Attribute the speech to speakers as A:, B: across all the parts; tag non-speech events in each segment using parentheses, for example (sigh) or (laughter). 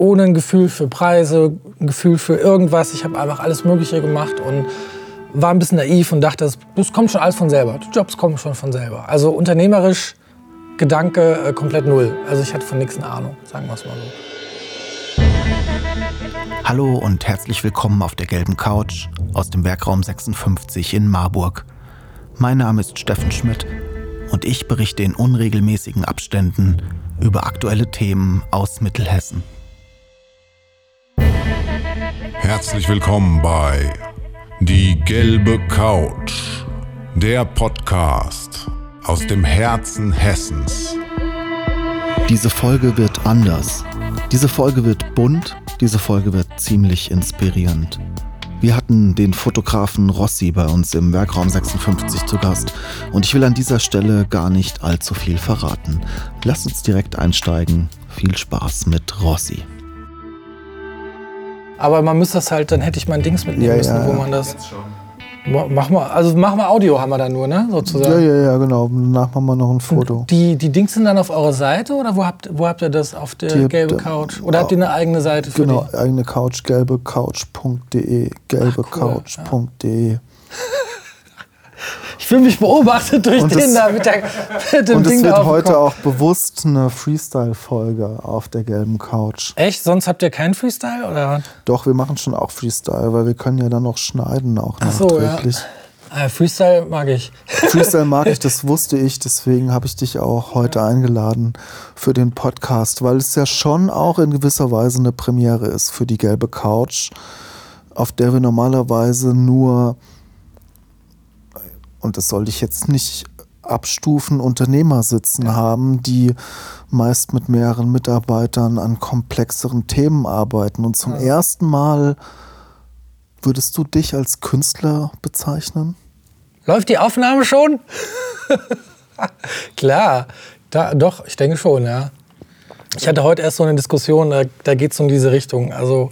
A: ohne ein Gefühl für Preise, ein Gefühl für irgendwas. Ich habe einfach alles Mögliche gemacht und war ein bisschen naiv und dachte, das, kommt schon alles von selber. Die Jobs kommen schon von selber. Also unternehmerisch Gedanke äh, komplett null. Also ich hatte von nichts eine Ahnung, sagen wir es mal so.
B: Hallo und herzlich willkommen auf der gelben Couch aus dem Werkraum 56 in Marburg. Mein Name ist Steffen Schmidt und ich berichte in unregelmäßigen Abständen über aktuelle Themen aus Mittelhessen.
C: Herzlich willkommen bei Die gelbe Couch, der Podcast aus dem Herzen Hessens.
B: Diese Folge wird anders. Diese Folge wird bunt, diese Folge wird ziemlich inspirierend. Wir hatten den Fotografen Rossi bei uns im Werkraum 56 zu Gast und ich will an dieser Stelle gar nicht allzu viel verraten. Lasst uns direkt einsteigen. Viel Spaß mit Rossi.
A: Aber man müsste das halt, dann hätte ich mein Dings mitnehmen
B: Ja,
A: müssen,
B: ja,
A: wo
B: ja.
A: man das. Mach mal, also machen wir Audio haben wir dann nur, ne? Sozusagen.
D: Ja, ja, ja, genau. Danach machen wir noch ein Foto.
A: Die, die Dings sind dann auf eurer Seite oder wo habt, wo habt ihr das? Auf der
D: Die habt
A: gelbe
D: ihr-
A: Couch? Oder habt ihr eine eigene Seite für
D: Genau,
A: die?
D: eigene Couch, gelbecouch.de, gelbecouch.de. (laughs)
A: Ich fühle mich beobachtet durch
D: Und
A: den
D: es-
A: da mit, der, mit dem
D: Und es
A: Ding
D: wird
A: da auf dem
D: heute auch bewusst eine Freestyle-Folge auf der gelben Couch.
A: Echt? Sonst habt ihr keinen Freestyle? Oder?
D: Doch, wir machen schon auch Freestyle, weil wir können ja dann noch schneiden, auch
A: Ach so, ja.
D: nachträglich.
A: Ah, Freestyle mag ich.
D: Freestyle mag ich, (laughs) das wusste ich, deswegen habe ich dich auch heute eingeladen für den Podcast, weil es ja schon auch in gewisser Weise eine Premiere ist für die gelbe Couch, auf der wir normalerweise nur, und das sollte ich jetzt nicht abstufen, Unternehmer sitzen haben, die meist mit mehreren Mitarbeitern an komplexeren Themen arbeiten. Und zum ersten Mal würdest du dich als Künstler bezeichnen?
A: Läuft die Aufnahme schon? (laughs) Klar, da, doch, ich denke schon, ja. Ich hatte heute erst so eine Diskussion, da, da geht es um diese Richtung. Also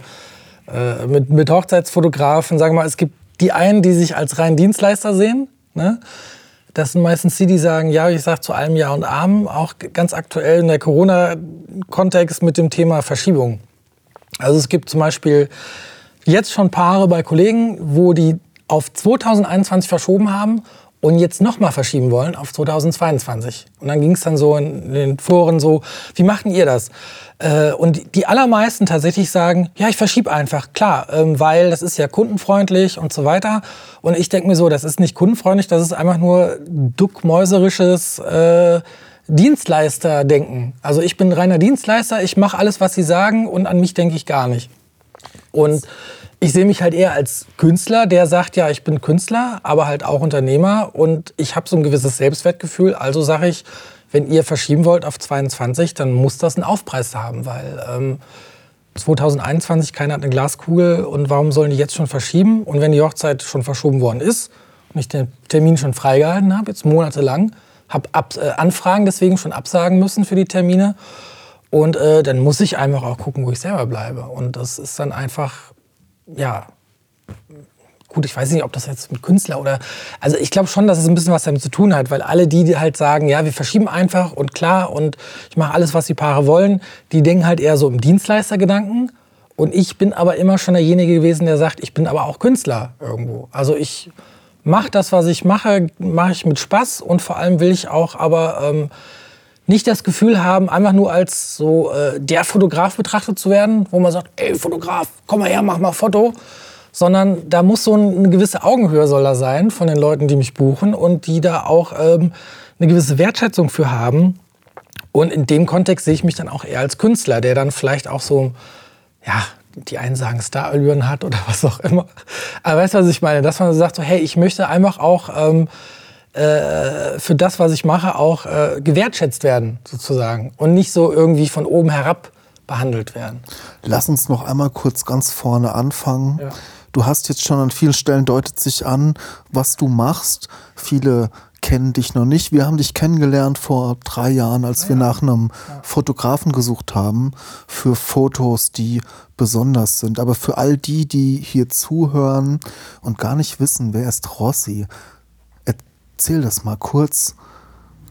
A: äh, mit, mit Hochzeitsfotografen, sagen wir mal, es gibt die einen, die sich als rein Dienstleister sehen. Ne? Das sind meistens die, die sagen, ja, ich sage zu allem Ja und Amen, auch ganz aktuell in der Corona-Kontext mit dem Thema Verschiebung. Also es gibt zum Beispiel jetzt schon Paare bei Kollegen, wo die auf 2021 verschoben haben und jetzt nochmal verschieben wollen auf 2022. Und dann ging es dann so in den Foren so, wie machten ihr das? Äh, Und die allermeisten tatsächlich sagen, ja, ich verschiebe einfach, klar, ähm, weil das ist ja kundenfreundlich und so weiter. Und ich denke mir so, das ist nicht kundenfreundlich, das ist einfach nur duckmäuserisches äh, Dienstleister-Denken. Also ich bin reiner Dienstleister, ich mache alles, was sie sagen und an mich denke ich gar nicht. Und ich sehe mich halt eher als Künstler, der sagt, ja, ich bin Künstler, aber halt auch Unternehmer und ich habe so ein gewisses Selbstwertgefühl. Also sage ich, wenn ihr verschieben wollt auf 22, dann muss das einen Aufpreis haben, weil ähm, 2021 keiner hat eine Glaskugel und warum sollen die jetzt schon verschieben? Und wenn die Hochzeit schon verschoben worden ist und ich den Termin schon freigehalten habe, jetzt monatelang, habe ab, äh, Anfragen deswegen schon absagen müssen für die Termine. Und äh, dann muss ich einfach auch gucken, wo ich selber bleibe. Und das ist dann einfach, ja, gut, ich weiß nicht, ob das jetzt mit Künstler oder. Also ich glaube schon, dass es ein bisschen was damit zu tun hat, weil alle die, halt sagen, ja, wir verschieben einfach und klar und ich mache alles, was die Paare wollen, die denken halt eher so im Dienstleistergedanken. Und ich bin aber immer schon derjenige gewesen, der sagt, ich bin aber auch Künstler irgendwo. Also ich mache das, was ich mache, mache ich mit Spaß und vor allem will ich auch aber ähm, nicht das Gefühl haben, einfach nur als so äh, der Fotograf betrachtet zu werden, wo man sagt, ey Fotograf, komm mal her, mach mal Foto. Sondern da muss so eine gewisse Augenhöhe soll da sein von den Leuten, die mich buchen und die da auch ähm, eine gewisse Wertschätzung für haben. Und in dem Kontext sehe ich mich dann auch eher als Künstler, der dann vielleicht auch so, ja, die einen sagen Starallüren hat oder (laughs) was auch immer. Aber weißt du, was ich meine? Dass man sagt, so, hey, ich möchte einfach auch ähm, äh, für das, was ich mache, auch äh, gewertschätzt werden, sozusagen. Und nicht so irgendwie von oben herab behandelt werden.
D: Lass uns noch einmal kurz ganz vorne anfangen.
A: Ja.
D: Du hast jetzt schon an vielen Stellen deutet sich an, was du machst. Viele kennen dich noch nicht. Wir haben dich kennengelernt vor drei Jahren, als wir nach einem Fotografen gesucht haben für Fotos, die besonders sind. Aber für all die, die hier zuhören und gar nicht wissen, wer ist Rossi, erzähl das mal kurz.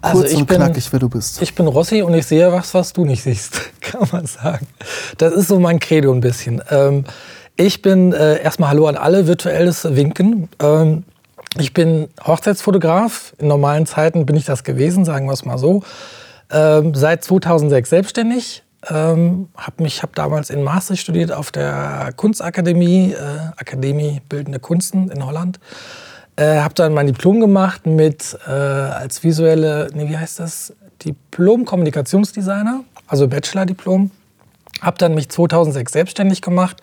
A: Also
D: Kurz
A: ich
D: und
A: bin-
D: knackig, wer du bist.
A: Ich bin Rossi und ich sehe was, was du nicht siehst, (laughs) kann man sagen. Das ist so mein Credo ein bisschen. Ähm, ich bin äh, erstmal Hallo an alle, virtuelles Winken. Ähm, ich bin Hochzeitsfotograf. In normalen Zeiten bin ich das gewesen, sagen wir es mal so. Ähm, seit 2006 selbstständig. Ähm, habe mich hab damals in Maastricht studiert auf der Kunstakademie, äh, Akademie Bildende Kunsten in Holland. Äh, habe dann mein Diplom gemacht mit äh, als visuelle, nee, wie heißt das? Diplom-Kommunikationsdesigner, also Bachelor-Diplom. Habe dann mich 2006 selbstständig gemacht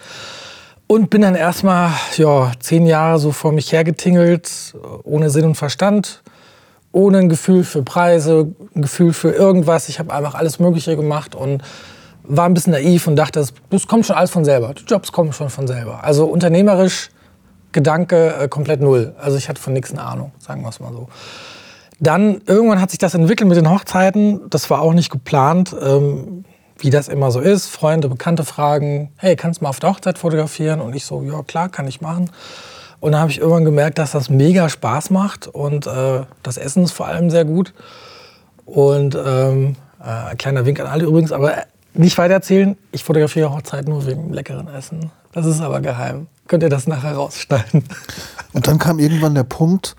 A: und bin dann erstmal ja, zehn Jahre so vor mich hergetingelt, ohne Sinn und Verstand, ohne ein Gefühl für Preise, ein Gefühl für irgendwas. Ich habe einfach alles Mögliche gemacht und war ein bisschen naiv und dachte, das, das kommt schon alles von selber. Die Jobs kommen schon von selber. Also unternehmerisch Gedanke äh, komplett null. Also ich hatte von nichts eine Ahnung, sagen wir es mal so. Dann irgendwann hat sich das entwickelt mit den Hochzeiten. Das war auch nicht geplant, ähm, wie das immer so ist. Freunde, Bekannte fragen, hey, kannst du mal auf der Hochzeit fotografieren? Und ich so, ja klar, kann ich machen. Und dann habe ich irgendwann gemerkt, dass das mega Spaß macht und äh, das Essen ist vor allem sehr gut. Und ähm, äh, ein kleiner Wink an alle übrigens, aber nicht weiter erzählen. Ich fotografiere Hochzeiten nur wegen leckeren Essen. Das ist aber geheim. Könnt ihr das nachher rausschneiden?
D: Und dann kam irgendwann der Punkt,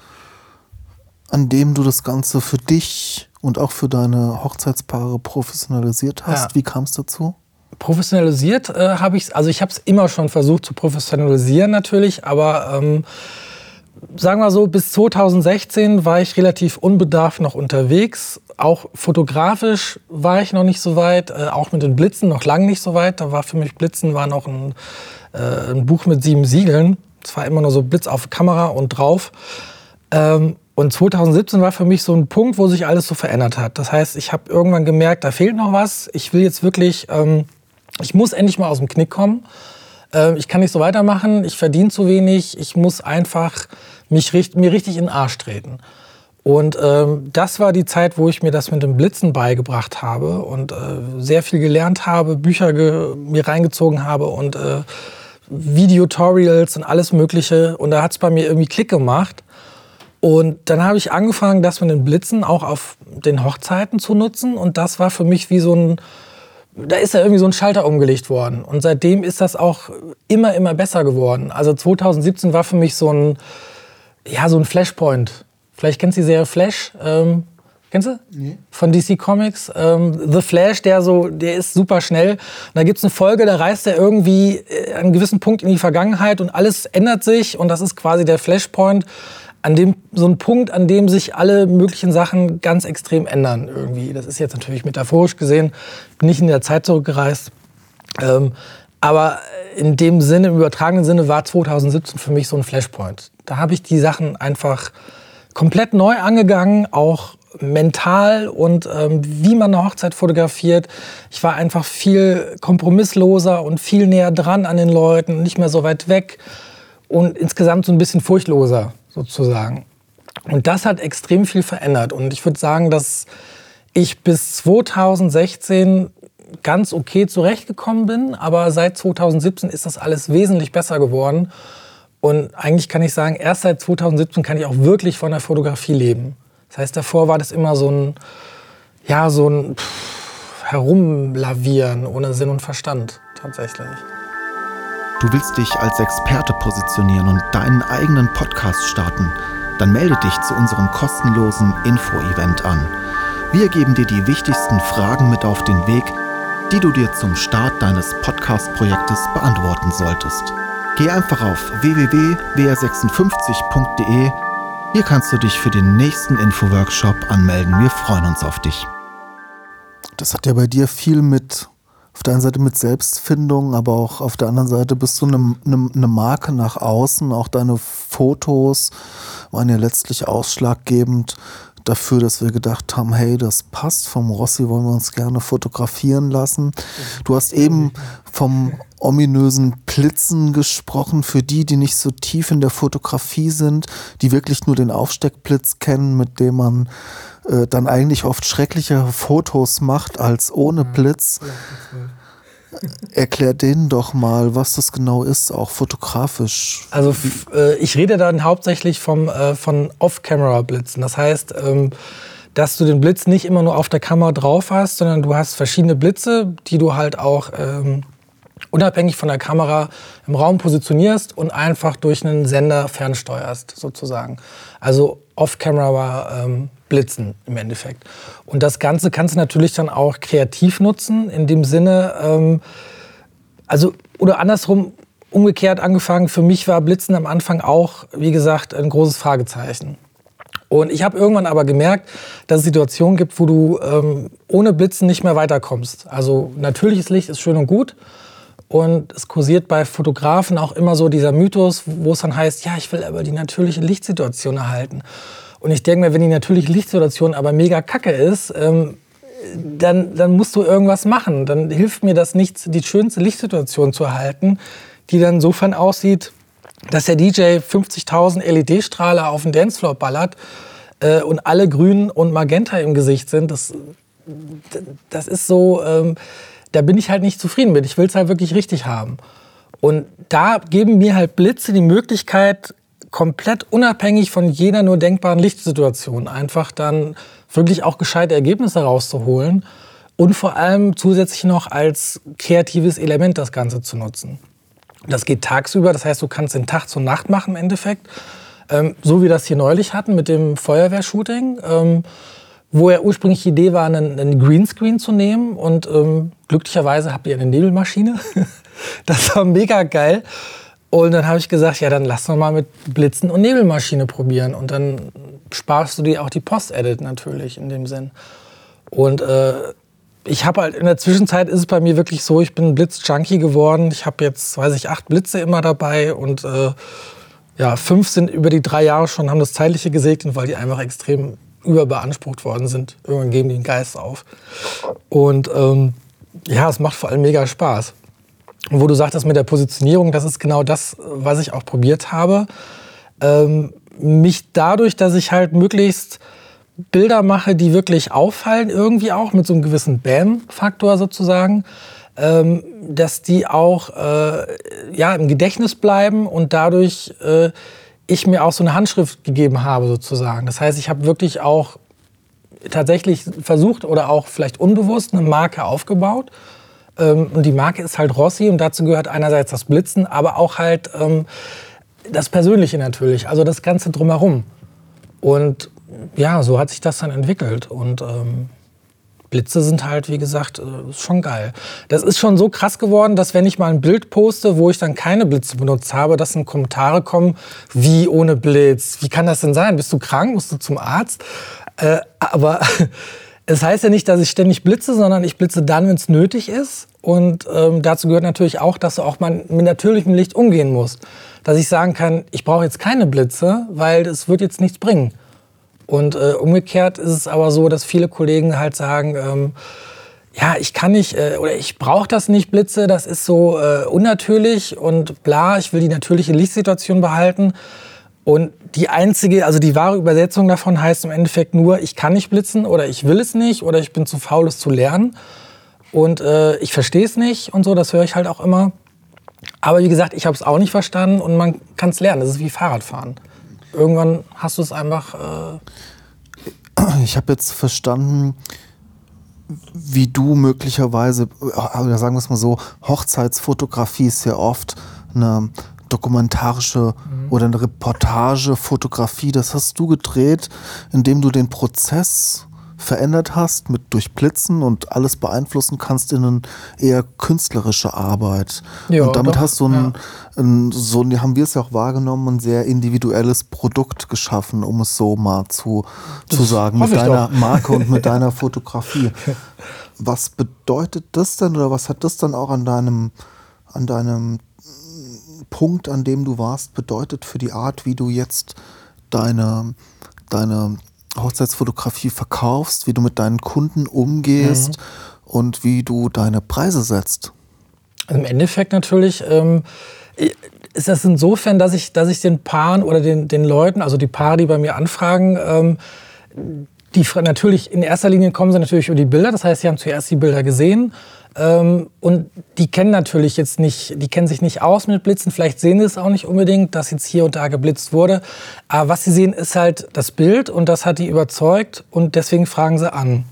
D: an dem du das Ganze für dich und auch für deine Hochzeitspaare professionalisiert hast.
A: Ja.
D: Wie kam es dazu?
A: Professionalisiert äh, habe ich also ich habe es immer schon versucht zu professionalisieren natürlich, aber ähm, sagen wir so, bis 2016 war ich relativ unbedarft noch unterwegs. Auch fotografisch war ich noch nicht so weit, äh, auch mit den Blitzen noch lange nicht so weit. Da war für mich Blitzen war noch ein, äh, ein Buch mit sieben Siegeln. Es war immer nur so Blitz auf Kamera und drauf. Ähm, und 2017 war für mich so ein Punkt, wo sich alles so verändert hat. Das heißt, ich habe irgendwann gemerkt, da fehlt noch was. Ich will jetzt wirklich, ähm, ich muss endlich mal aus dem Knick kommen. Ähm, ich kann nicht so weitermachen, ich verdiene zu wenig, ich muss einfach mich richt, mir richtig in den Arsch treten. Und ähm, das war die Zeit, wo ich mir das mit dem Blitzen beigebracht habe und äh, sehr viel gelernt habe, Bücher ge mir reingezogen habe und äh, Videotutorials und alles Mögliche. Und da hat es bei mir irgendwie Klick gemacht. Und dann habe ich angefangen, das mit den Blitzen auch auf den Hochzeiten zu nutzen. Und das war für mich wie so ein, da ist ja irgendwie so ein Schalter umgelegt worden. Und seitdem ist das auch immer, immer besser geworden. Also 2017 war für mich so ein, ja, so ein Flashpoint. Vielleicht kennst du die Serie Flash. Ähm, kennst du? Von DC Comics. Ähm, The Flash, der so, der ist super schnell. Und da gibt es eine Folge, da reist er irgendwie äh, an einem gewissen Punkt in die Vergangenheit und alles ändert sich. Und das ist quasi der Flashpoint, an dem, so ein Punkt, an dem sich alle möglichen Sachen ganz extrem ändern irgendwie. Das ist jetzt natürlich metaphorisch gesehen, bin nicht in der Zeit zurückgereist. Ähm, aber in dem Sinne, im übertragenen Sinne, war 2017 für mich so ein Flashpoint. Da habe ich die Sachen einfach komplett neu angegangen, auch mental und ähm, wie man eine Hochzeit fotografiert. Ich war einfach viel kompromissloser und viel näher dran an den Leuten, nicht mehr so weit weg und insgesamt so ein bisschen furchtloser sozusagen. Und das hat extrem viel verändert. Und ich würde sagen, dass ich bis 2016 ganz okay zurechtgekommen bin, aber seit 2017 ist das alles wesentlich besser geworden. Und eigentlich kann ich sagen, erst seit 2017 kann ich auch wirklich von der Fotografie leben. Das heißt, davor war das immer so ein, ja, so ein pff, Herumlavieren ohne Sinn und Verstand tatsächlich.
B: Du willst dich als Experte positionieren und deinen eigenen Podcast starten? Dann melde dich zu unserem kostenlosen Info-Event an. Wir geben dir die wichtigsten Fragen mit auf den Weg, die du dir zum Start deines Podcast-Projektes beantworten solltest. Geh einfach auf www.wr56.de. Hier kannst du dich für den nächsten Info-Workshop anmelden. Wir freuen uns auf dich.
D: Das hat ja bei dir viel mit, auf der einen Seite mit Selbstfindung, aber auch auf der anderen Seite bist du eine, eine, eine Marke nach außen. Auch deine Fotos waren ja letztlich ausschlaggebend dafür, dass wir gedacht haben, hey, das passt, vom Rossi wollen wir uns gerne fotografieren lassen. Du hast eben vom ominösen Blitzen gesprochen, für die, die nicht so tief in der Fotografie sind, die wirklich nur den Aufsteckblitz kennen, mit dem man äh, dann eigentlich oft schrecklichere Fotos macht als ohne Blitz. Erklär denen doch mal, was das genau ist, auch fotografisch.
A: Also äh, ich rede dann hauptsächlich vom, äh, von Off-Camera-Blitzen. Das heißt, ähm, dass du den Blitz nicht immer nur auf der Kamera drauf hast, sondern du hast verschiedene Blitze, die du halt auch ähm, unabhängig von der Kamera im Raum positionierst und einfach durch einen Sender fernsteuerst, sozusagen. Also off-camera ähm, blitzen im Endeffekt. Und das Ganze kannst du natürlich dann auch kreativ nutzen, in dem Sinne, ähm, also, oder andersrum, umgekehrt angefangen, für mich war Blitzen am Anfang auch, wie gesagt, ein großes Fragezeichen. Und ich habe irgendwann aber gemerkt, dass es Situationen gibt, wo du ähm, ohne Blitzen nicht mehr weiterkommst. Also natürliches Licht ist schön und gut. Und es kursiert bei Fotografen auch immer so dieser Mythos, wo es dann heißt, ja, ich will aber die natürliche Lichtsituation erhalten. Und ich denke mir, wenn die natürliche Lichtsituation aber mega kacke ist, ähm, dann, dann musst du irgendwas machen. Dann hilft mir das nichts, die schönste Lichtsituation zu erhalten, die dann insofern aussieht, dass der DJ 50.000 LED-Strahler auf den Dancefloor ballert äh, und alle grün und magenta im Gesicht sind. Das, das ist so, ähm, da bin ich halt nicht zufrieden mit. Ich will es halt wirklich richtig haben. Und da geben mir halt Blitze die Möglichkeit, komplett unabhängig von jeder nur denkbaren Lichtsituation einfach dann wirklich auch gescheite Ergebnisse rauszuholen und vor allem zusätzlich noch als kreatives Element das Ganze zu nutzen. Das geht tagsüber, das heißt, du kannst den Tag zur Nacht machen im Endeffekt. Ähm, so wie das hier neulich hatten mit dem Feuerwehrshooting, ähm, wo ja ursprünglich die Idee war, einen, einen Greenscreen zu nehmen. Und ähm, glücklicherweise habt ihr eine Nebelmaschine. (laughs) das war mega geil. Und dann habe ich gesagt, ja, dann lass uns mal mit Blitzen und Nebelmaschine probieren. Und dann sparst du dir auch die Post-Edit natürlich in dem Sinn. Und äh, ich habe halt in der Zwischenzeit ist es bei mir wirklich so, ich bin Blitz-Junkie geworden. Ich habe jetzt, weiß ich, acht Blitze immer dabei und äh, ja, fünf sind über die drei Jahre schon, haben das Zeitliche gesegnet, weil die einfach extrem überbeansprucht worden sind. Irgendwann geben die den Geist auf. Und ähm, ja, es macht vor allem mega Spaß. Und wo du sagtest mit der Positionierung, das ist genau das, was ich auch probiert habe. Ähm, mich dadurch, dass ich halt möglichst Bilder mache, die wirklich auffallen, irgendwie auch mit so einem gewissen Bam-Faktor sozusagen, ähm, dass die auch äh, ja, im Gedächtnis bleiben und dadurch äh, ich mir auch so eine Handschrift gegeben habe sozusagen. Das heißt, ich habe wirklich auch tatsächlich versucht oder auch vielleicht unbewusst eine Marke aufgebaut. Ähm, und die Marke ist halt Rossi und dazu gehört einerseits das Blitzen, aber auch halt ähm, das Persönliche natürlich, also das Ganze drumherum. Und ja, so hat sich das dann entwickelt. Und ähm, Blitze sind halt, wie gesagt, äh, schon geil. Das ist schon so krass geworden, dass wenn ich mal ein Bild poste, wo ich dann keine Blitze benutzt habe, dass dann Kommentare kommen, wie ohne Blitz? Wie kann das denn sein? Bist du krank? Musst du zum Arzt? Äh, aber (laughs) es heißt ja nicht, dass ich ständig blitze, sondern ich blitze dann, wenn es nötig ist. Und ähm, dazu gehört natürlich auch, dass du auch mal mit natürlichem Licht umgehen musst. Dass ich sagen kann, ich brauche jetzt keine Blitze, weil es wird jetzt nichts bringen. Und äh, umgekehrt ist es aber so, dass viele Kollegen halt sagen, ähm, ja, ich kann nicht äh, oder ich brauche das nicht Blitze, das ist so äh, unnatürlich und bla, ich will die natürliche Lichtsituation behalten. Und die einzige, also die wahre Übersetzung davon heißt im Endeffekt nur, ich kann nicht blitzen oder ich will es nicht oder ich bin zu faul, es zu lernen. Und äh, ich verstehe es nicht und so, das höre ich halt auch immer. Aber wie gesagt, ich habe es auch nicht verstanden und man kann es lernen. Das ist wie Fahrradfahren irgendwann hast du es einfach.
D: Äh ich habe jetzt verstanden, wie du möglicherweise, oder sagen wir es mal so, Hochzeitsfotografie ist ja oft eine dokumentarische mhm. oder eine Reportagefotografie. Das hast du gedreht, indem du den Prozess verändert hast, mit durchblitzen und alles beeinflussen kannst in eine eher künstlerische Arbeit. Ja, und damit doch, hast du ein, ja. ein, so haben wir es ja auch wahrgenommen, ein sehr individuelles Produkt geschaffen, um es so mal zu, zu sagen, mit deiner doch. Marke und mit (laughs) deiner Fotografie. Was bedeutet das denn oder was hat das dann auch an deinem, an deinem Punkt, an dem du warst, bedeutet für die Art, wie du jetzt deine, deine Hochzeitsfotografie verkaufst, wie du mit deinen Kunden umgehst mhm. und wie du deine Preise setzt?
A: Im Endeffekt natürlich ähm, ist das insofern, dass ich, dass ich den Paaren oder den, den Leuten, also die Paare, die bei mir anfragen, ähm, die, natürlich, in erster Linie kommen sie natürlich über die Bilder. Das heißt, sie haben zuerst die Bilder gesehen. Ähm, und die kennen natürlich jetzt nicht, die kennen sich nicht aus mit Blitzen. Vielleicht sehen sie es auch nicht unbedingt, dass jetzt hier und da geblitzt wurde. Aber was sie sehen, ist halt das Bild und das hat die überzeugt und deswegen fragen sie an.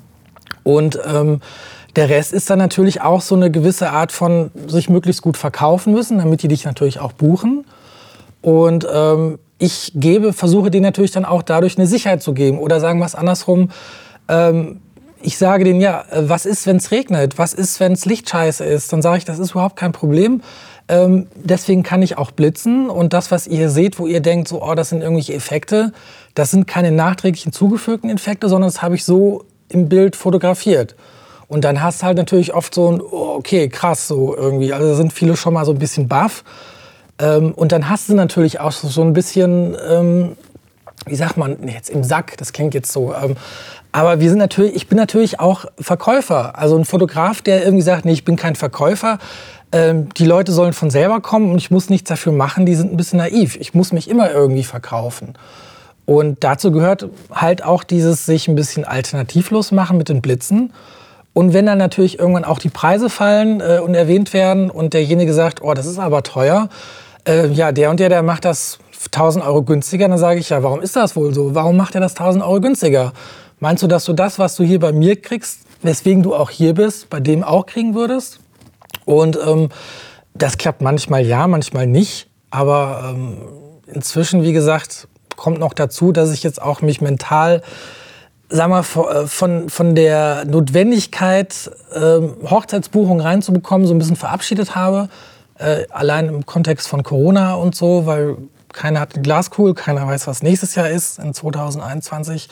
A: Und ähm, der Rest ist dann natürlich auch so eine gewisse Art von sich möglichst gut verkaufen müssen, damit die dich natürlich auch buchen. Und ähm, ich gebe, versuche denen natürlich dann auch dadurch eine Sicherheit zu geben. Oder sagen wir es andersrum, ähm, ich sage denen, ja, was ist, wenn es regnet? Was ist, wenn es Lichtscheiße ist? Dann sage ich, das ist überhaupt kein Problem. Ähm, deswegen kann ich auch blitzen. Und das, was ihr seht, wo ihr denkt, so, oh, das sind irgendwelche Effekte, das sind keine nachträglichen zugefügten Effekte, sondern das habe ich so im Bild fotografiert. Und dann hast du halt natürlich oft so ein, oh, okay, krass, so irgendwie. Also sind viele schon mal so ein bisschen baff. Ähm, und dann hast du natürlich auch so ein bisschen, ähm, wie sagt man jetzt im Sack, das klingt jetzt so. Ähm, aber wir sind natürlich, ich bin natürlich auch Verkäufer. Also ein Fotograf, der irgendwie sagt, nee, ich bin kein Verkäufer. Ähm, die Leute sollen von selber kommen und ich muss nichts dafür machen, die sind ein bisschen naiv. Ich muss mich immer irgendwie verkaufen. Und dazu gehört halt auch dieses sich ein bisschen alternativlos machen mit den Blitzen. Und wenn dann natürlich irgendwann auch die Preise fallen äh, und erwähnt werden und derjenige sagt, oh, das ist aber teuer, äh, ja, der und der, der macht das 1000 Euro günstiger, dann sage ich, ja, warum ist das wohl so? Warum macht er das 1000 Euro günstiger? Meinst du, dass du das, was du hier bei mir kriegst, weswegen du auch hier bist, bei dem auch kriegen würdest? Und ähm, das klappt manchmal ja, manchmal nicht. Aber ähm, inzwischen, wie gesagt, kommt noch dazu, dass ich jetzt auch mich mental sag mal, äh, von, von der Notwendigkeit, ähm, Hochzeitsbuchung reinzubekommen, so ein bisschen verabschiedet habe. Äh, allein im Kontext von Corona und so, weil keiner hat eine Glaskugel, keiner weiß, was nächstes Jahr ist, in 2021.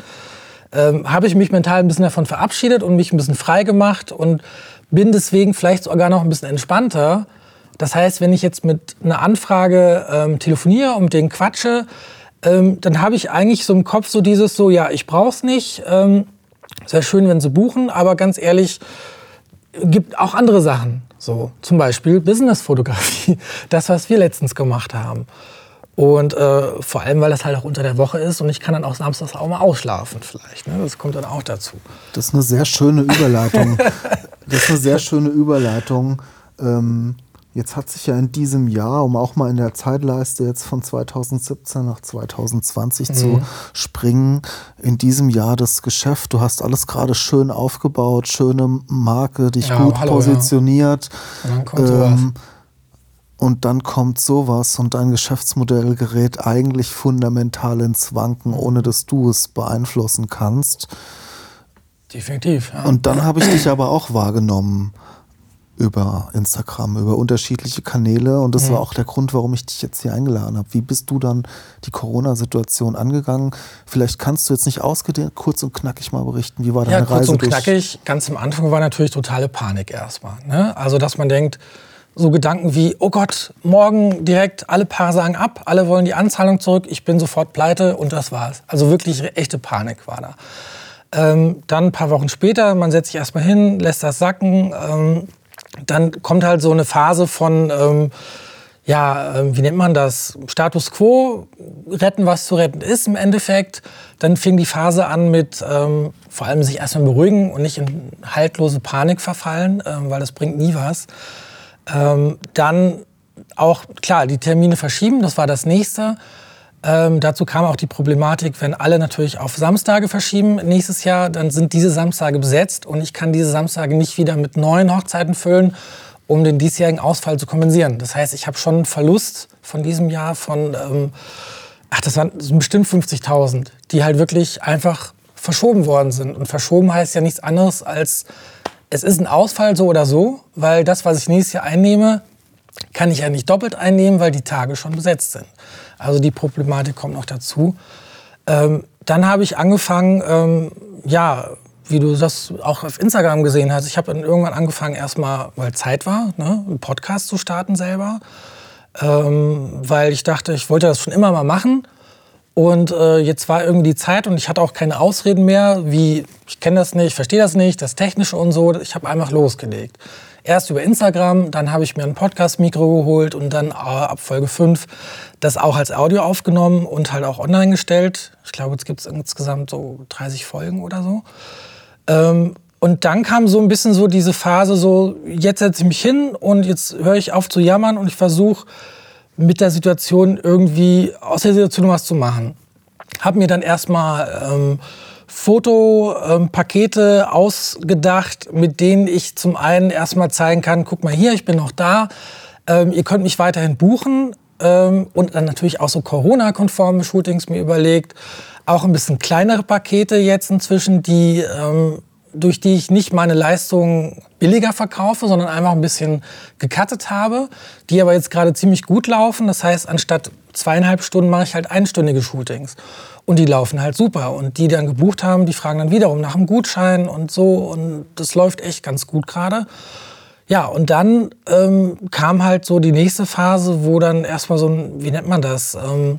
A: Ähm, habe ich mich mental ein bisschen davon verabschiedet und mich ein bisschen frei gemacht und bin deswegen vielleicht sogar noch ein bisschen entspannter. Das heißt, wenn ich jetzt mit einer Anfrage ähm, telefoniere und mit denen quatsche, ähm, dann habe ich eigentlich so im Kopf so dieses so, ja, ich brauche es nicht. Ähm, sehr schön, wenn sie buchen, aber ganz ehrlich, gibt auch andere Sachen. So, zum Beispiel Businessfotografie, (laughs) das, was wir letztens gemacht haben. Und äh, vor allem, weil das halt auch unter der Woche ist und ich kann dann auch samstags auch mal ausschlafen vielleicht. Ne? Das kommt dann auch dazu.
D: Das ist eine sehr schöne Überleitung. (laughs) das ist eine sehr schöne Überleitung. Ähm, Jetzt hat sich ja in diesem Jahr, um auch mal in der Zeitleiste jetzt von 2017 nach 2020 mhm. zu springen, in diesem Jahr das Geschäft, du hast alles gerade schön aufgebaut, schöne Marke, dich ja, gut hallo, positioniert. Ja. Und, dann ähm, und dann kommt sowas und dein Geschäftsmodell gerät eigentlich fundamental ins Wanken, ohne dass du es beeinflussen kannst.
A: Definitiv.
D: Ja. Und dann habe ich dich aber auch wahrgenommen über Instagram, über unterschiedliche Kanäle. Und das mhm. war auch der Grund, warum ich dich jetzt hier eingeladen habe. Wie bist du dann die Corona-Situation angegangen? Vielleicht kannst du jetzt nicht ausgedehnt, kurz und knackig mal berichten, wie war deine ja,
A: Reise?
D: Kurz
A: und knackig, ganz am Anfang war natürlich totale Panik erstmal. Ne? Also, dass man denkt, so Gedanken wie, oh Gott, morgen direkt alle Paare sagen ab, alle wollen die Anzahlung zurück, ich bin sofort pleite und das war's. Also wirklich echte Panik war da. Ähm, dann ein paar Wochen später, man setzt sich erstmal hin, lässt das sacken. Ähm, dann kommt halt so eine Phase von, ähm, ja, äh, wie nennt man das? Status quo, retten, was zu retten ist im Endeffekt. Dann fing die Phase an mit ähm, vor allem sich erstmal beruhigen und nicht in haltlose Panik verfallen, ähm, weil das bringt nie was. Ähm, dann auch, klar, die Termine verschieben, das war das nächste. Ähm, dazu kam auch die Problematik, wenn alle natürlich auf Samstage verschieben nächstes Jahr, dann sind diese Samstage besetzt und ich kann diese Samstage nicht wieder mit neuen Hochzeiten füllen, um den diesjährigen Ausfall zu kompensieren. Das heißt, ich habe schon einen Verlust von diesem Jahr von, ähm, ach, das waren bestimmt 50.000, die halt wirklich einfach verschoben worden sind. Und verschoben heißt ja nichts anderes als, es ist ein Ausfall so oder so, weil das, was ich nächstes Jahr einnehme, kann ich ja nicht doppelt einnehmen, weil die Tage schon besetzt sind. Also die Problematik kommt noch dazu. Ähm, dann habe ich angefangen, ähm, ja, wie du das auch auf Instagram gesehen hast, ich habe dann irgendwann angefangen, erstmal, weil Zeit war, ne, einen Podcast zu starten selber. Ähm, weil ich dachte, ich wollte das schon immer mal machen. Und äh, jetzt war irgendwie die Zeit und ich hatte auch keine Ausreden mehr, wie ich kenne das nicht, verstehe das nicht, das Technische und so. Ich habe einfach losgelegt. Erst über Instagram, dann habe ich mir ein Podcast-Mikro geholt und dann äh, ab Folge 5 das auch als Audio aufgenommen und halt auch online gestellt. Ich glaube, jetzt gibt es insgesamt so 30 Folgen oder so. Ähm, und dann kam so ein bisschen so diese Phase, so jetzt setze ich mich hin und jetzt höre ich auf zu jammern und ich versuche mit der Situation irgendwie aus der Situation was zu machen. Hab mir dann erstmal ähm, Fotopakete ausgedacht, mit denen ich zum einen erstmal zeigen kann, guck mal hier, ich bin noch da, ähm, ihr könnt mich weiterhin buchen ähm, und dann natürlich auch so Corona-konforme Shootings mir überlegt, auch ein bisschen kleinere Pakete jetzt inzwischen, die ähm, durch die ich nicht meine Leistungen billiger verkaufe, sondern einfach ein bisschen gecuttet habe, die aber jetzt gerade ziemlich gut laufen. Das heißt, anstatt zweieinhalb Stunden mache ich halt einstündige Shootings. Und die laufen halt super. Und die, die dann gebucht haben, die fragen dann wiederum nach einem Gutschein und so. Und das läuft echt ganz gut gerade. Ja, und dann ähm, kam halt so die nächste Phase, wo dann erstmal so ein, wie nennt man das? Ähm,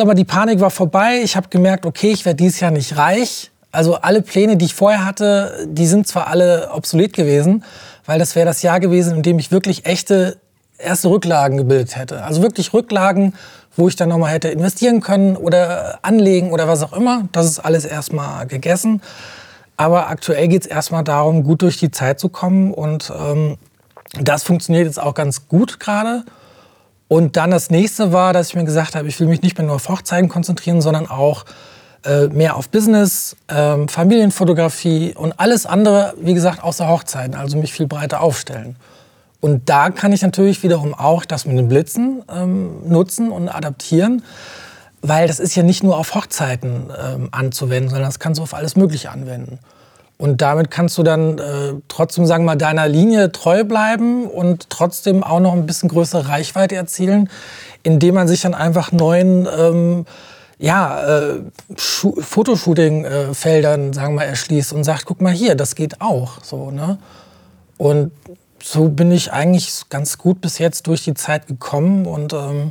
A: aber die Panik war vorbei. Ich habe gemerkt, okay, ich werde dieses Jahr nicht reich. Also alle Pläne, die ich vorher hatte, die sind zwar alle obsolet gewesen, weil das wäre das Jahr gewesen, in dem ich wirklich echte erste Rücklagen gebildet hätte. Also wirklich Rücklagen, wo ich dann nochmal hätte investieren können oder anlegen oder was auch immer. Das ist alles erstmal gegessen. Aber aktuell geht es erstmal darum, gut durch die Zeit zu kommen. Und ähm, das funktioniert jetzt auch ganz gut gerade. Und dann das nächste war, dass ich mir gesagt habe, ich will mich nicht mehr nur auf Hochzeiten konzentrieren, sondern auch äh, mehr auf Business, ähm, Familienfotografie und alles andere, wie gesagt, außer Hochzeiten, also mich viel breiter aufstellen. Und da kann ich natürlich wiederum auch das mit den Blitzen ähm, nutzen und adaptieren, weil das ist ja nicht nur auf Hochzeiten ähm, anzuwenden, sondern das kannst du auf alles Mögliche anwenden. Und damit kannst du dann äh, trotzdem, sagen wir mal, deiner Linie treu bleiben und trotzdem auch noch ein bisschen größere Reichweite erzielen, indem man sich dann einfach neuen ähm, ja, äh, Fotoshooting-Feldern, sagen wir, erschließt und sagt, guck mal hier, das geht auch. So, ne? Und so bin ich eigentlich ganz gut bis jetzt durch die Zeit gekommen. Und ähm,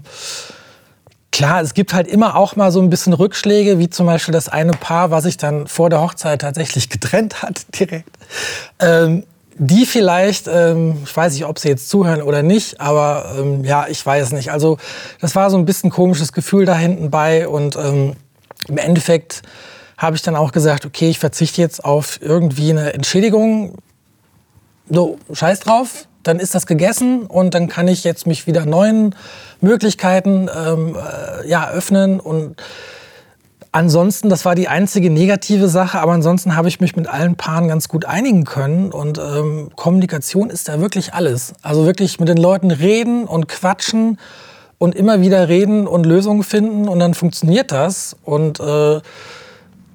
A: klar, es gibt halt immer auch mal so ein bisschen Rückschläge, wie zum Beispiel das eine Paar, was sich dann vor der Hochzeit tatsächlich getrennt hat, (laughs) direkt. Ähm, die vielleicht, ähm, ich weiß nicht, ob sie jetzt zuhören oder nicht, aber ähm, ja, ich weiß nicht. Also das war so ein bisschen komisches Gefühl da hinten bei und ähm, im Endeffekt habe ich dann auch gesagt, okay, ich verzichte jetzt auf irgendwie eine Entschädigung. So, scheiß drauf, dann ist das gegessen und dann kann ich jetzt mich wieder neuen Möglichkeiten ähm, äh, ja, öffnen und Ansonsten, das war die einzige negative Sache, aber ansonsten habe ich mich mit allen Paaren ganz gut einigen können. Und ähm, Kommunikation ist da wirklich alles. Also wirklich mit den Leuten reden und quatschen und immer wieder reden und Lösungen finden und dann funktioniert das. Und äh,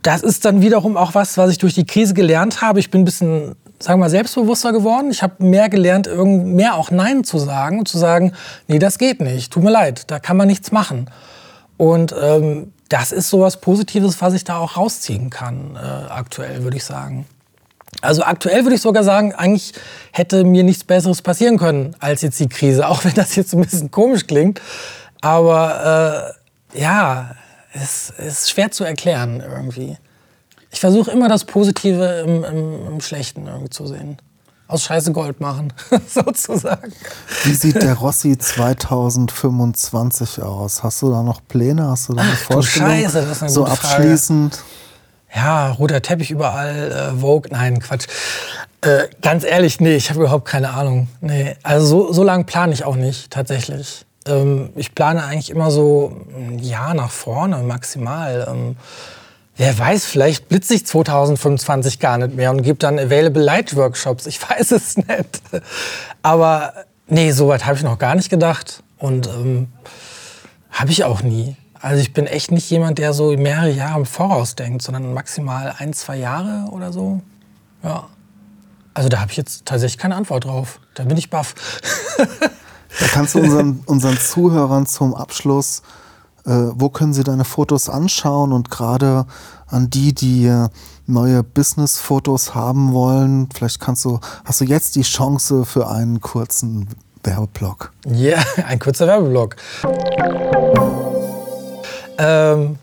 A: das ist dann wiederum auch was, was ich durch die Krise gelernt habe. Ich bin ein bisschen, sagen wir mal, selbstbewusster geworden. Ich habe mehr gelernt, mehr auch Nein zu sagen und zu sagen, nee, das geht nicht, tut mir leid, da kann man nichts machen. Und ähm, das ist sowas Positives, was ich da auch rausziehen kann, äh, aktuell, würde ich sagen. Also aktuell würde ich sogar sagen, eigentlich hätte mir nichts Besseres passieren können als jetzt die Krise, (laughs) auch wenn das jetzt ein bisschen komisch klingt. Aber äh, ja, es ist schwer zu erklären irgendwie. Ich versuche immer das Positive im, im, im Schlechten irgendwie zu sehen aus Scheiße Gold machen, (laughs) sozusagen.
D: Wie sieht der Rossi 2025 aus? Hast du da noch Pläne? Hast du da eine Ach, Vorstellung?
A: Scheiße, das ist eine
D: so
A: gute
D: abschließend.
A: Frage. Ja, roter Teppich überall, äh, Vogue, nein, Quatsch. Äh, ganz ehrlich, nee, ich habe überhaupt keine Ahnung. Nee, also so, so lange plane ich auch nicht, tatsächlich. Ähm, ich plane eigentlich immer so ein Jahr nach vorne, maximal. Ähm, Wer weiß, vielleicht blitze ich 2025 gar nicht mehr und gebe dann Available Light Workshops. Ich (laughs) weiß es nicht. Aber nee, so weit habe ich noch gar nicht gedacht. Und ähm, habe ich auch nie. Also ich bin echt nicht jemand, der so mehrere Jahre im Voraus denkt, sondern maximal ein, zwei Jahre oder so. Ja. Also da habe ich jetzt tatsächlich keine Antwort drauf. Da bin ich baff. (laughs)
D: da kannst du unseren, unseren Zuhörern zum Abschluss wo können sie deine Fotos anschauen und gerade an die, die äh, neue Business-Fotos haben wollen, vielleicht kannst du, hast du jetzt die Chance für einen kurzen Werbeblock.
A: Ja, (laughs) ein kurzer Werbeblock. Ähm,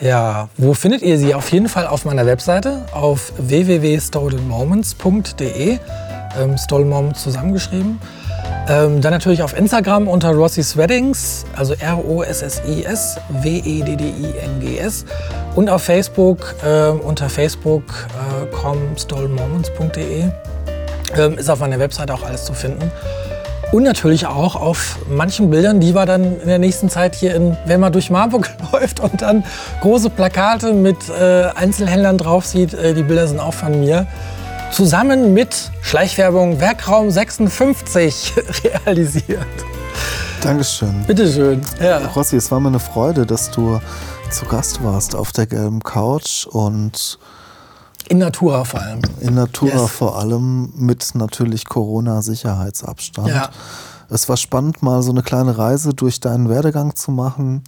A: ja, wo findet ihr sie? Auf jeden Fall auf meiner Webseite auf www.stolenmoments.de. Ähm, Stolen Moments zusammengeschrieben. Ähm, dann natürlich auf Instagram unter Rossi's Weddings, also R-O-S-S-I-S W-E-D-D-I-N-G-S. Und auf Facebook äh, unter facebook.com äh. Ähm, ist auf meiner Webseite auch alles zu finden. Und natürlich auch auf manchen Bildern, die wir dann in der nächsten Zeit hier in, wenn man durch Marburg (laughs) läuft und dann große Plakate mit äh, Einzelhändlern drauf sieht, äh, die Bilder sind auch von mir, zusammen mit Schleichwerbung Werkraum 56 (laughs) realisiert.
D: Dankeschön.
A: Bitteschön.
D: Ja. Rossi, es war mir eine Freude, dass du zu Gast warst auf der gelben Couch und
A: in Natura vor allem.
D: In Natura yes. vor allem mit natürlich Corona-Sicherheitsabstand. Ja. Es war spannend, mal so eine kleine Reise durch deinen Werdegang zu machen.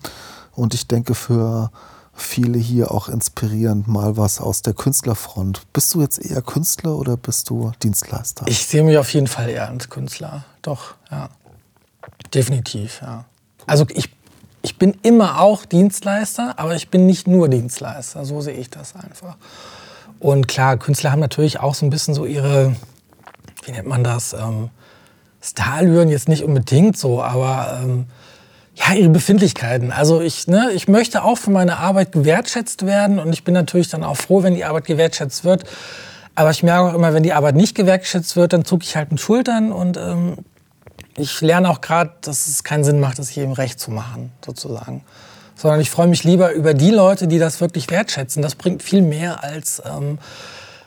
D: Und ich denke für viele hier auch inspirierend, mal was aus der Künstlerfront. Bist du jetzt eher Künstler oder bist du Dienstleister?
A: Ich sehe mich auf jeden Fall eher als Künstler. Doch, ja. Definitiv, ja. Also ich, ich bin immer auch Dienstleister, aber ich bin nicht nur Dienstleister. So sehe ich das einfach. Und klar, Künstler haben natürlich auch so ein bisschen so ihre, wie nennt man das, ähm, Starallüren jetzt nicht unbedingt so, aber ähm, ja, ihre Befindlichkeiten. Also ich, ne, ich möchte auch für meine Arbeit gewertschätzt werden und ich bin natürlich dann auch froh, wenn die Arbeit gewertschätzt wird. Aber ich merke auch immer, wenn die Arbeit nicht gewertschätzt wird, dann zucke ich halt mit Schultern und ähm, ich lerne auch gerade, dass es keinen Sinn macht, das jedem recht zu machen, sozusagen sondern ich freue mich lieber über die Leute, die das wirklich wertschätzen. Das bringt viel mehr als ähm,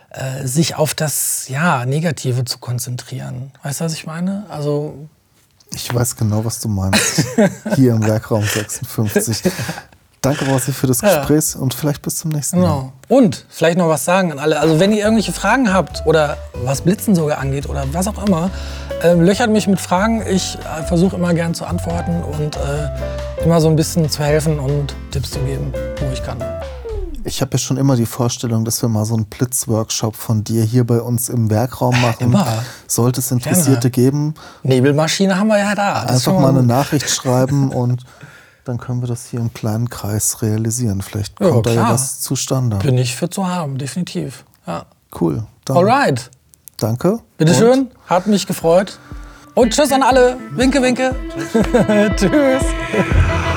A: äh, sich auf das ja, Negative zu konzentrieren. Weißt du, was ich meine? Also
D: ich weiß genau, was du meinst. (laughs) Hier im Werkraum 56. Danke, Rossi, für das Gespräch ja. und vielleicht bis zum nächsten Mal. Genau.
A: Und vielleicht noch was sagen an alle. Also wenn ihr irgendwelche Fragen habt oder was Blitzen sogar angeht oder was auch immer, äh, löchert mich mit Fragen. Ich äh, versuche immer gern zu antworten und äh, immer so ein bisschen zu helfen und Tipps zu geben, wo ich kann.
D: Ich habe ja schon immer die Vorstellung, dass wir mal so einen Blitzworkshop von dir hier bei uns im Werkraum machen. Immer. Sollte es Interessierte Gerne. geben.
A: Nebelmaschine haben wir ja da.
D: Einfach mal eine Nachricht schreiben (laughs) und dann können wir das hier im kleinen Kreis realisieren. Vielleicht kommt ja, da ja was zustande.
A: Bin ich für zu haben, definitiv. Ja.
D: Cool.
A: Dann Alright.
D: Danke.
A: Bitteschön, hat mich gefreut. Und tschüss an alle. Winke, winke. tschüss. (laughs) (laughs)